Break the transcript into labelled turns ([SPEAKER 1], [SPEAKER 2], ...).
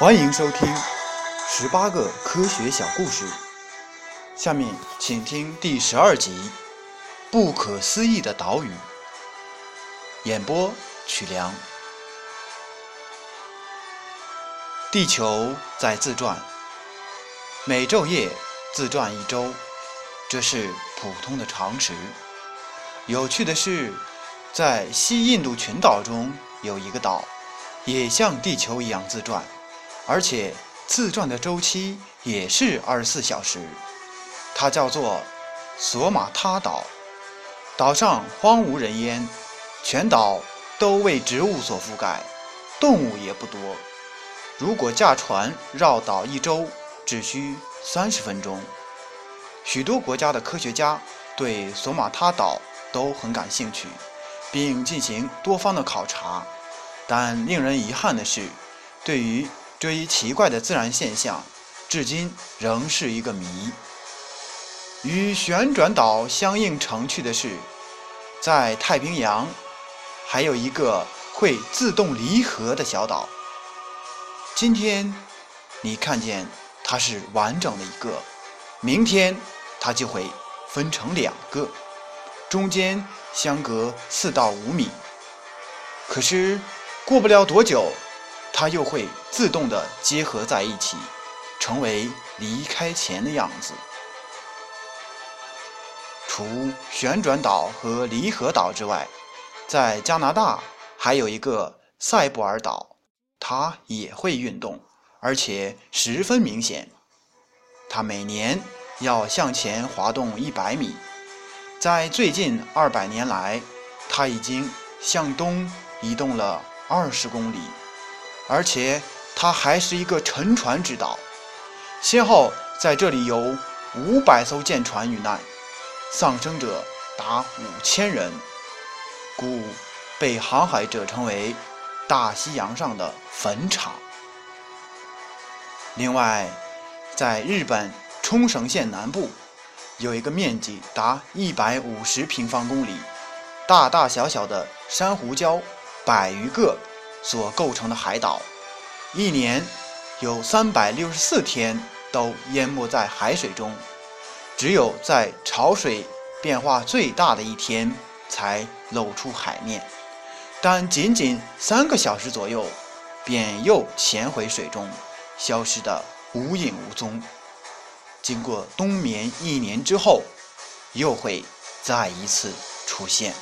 [SPEAKER 1] 欢迎收听十八个科学小故事。下面请听第十二集《不可思议的岛屿》。演播：曲梁。地球在自转，每昼夜自转一周，这是普通的常识。有趣的是，在西印度群岛中有一个岛，也像地球一样自转。而且自转的周期也是二十四小时，它叫做索马他岛。岛上荒无人烟，全岛都为植物所覆盖，动物也不多。如果驾船绕岛一周，只需三十分钟。许多国家的科学家对索马他岛都很感兴趣，并进行多方的考察。但令人遗憾的是，对于这一奇怪的自然现象，至今仍是一个谜。与旋转岛相映成趣的是，在太平洋还有一个会自动离合的小岛。今天你看见它是完整的一个，明天它就会分成两个，中间相隔四到五米。可是过不了多久。它又会自动的结合在一起，成为离开前的样子。除旋转岛和离合岛之外，在加拿大还有一个塞布尔岛，它也会运动，而且十分明显。它每年要向前滑动一百米，在最近二百年来，它已经向东移动了二十公里。而且它还是一个沉船之岛，先后在这里有五百艘舰船遇难，丧生者达五千人，故被航海者称为“大西洋上的坟场”。另外，在日本冲绳县南部，有一个面积达一百五十平方公里、大大小小的珊瑚礁百余个。所构成的海岛，一年有三百六十四天都淹没在海水中，只有在潮水变化最大的一天才露出海面，但仅仅三个小时左右，便又潜回水中，消失得无影无踪。经过冬眠一年之后，又会再一次出现。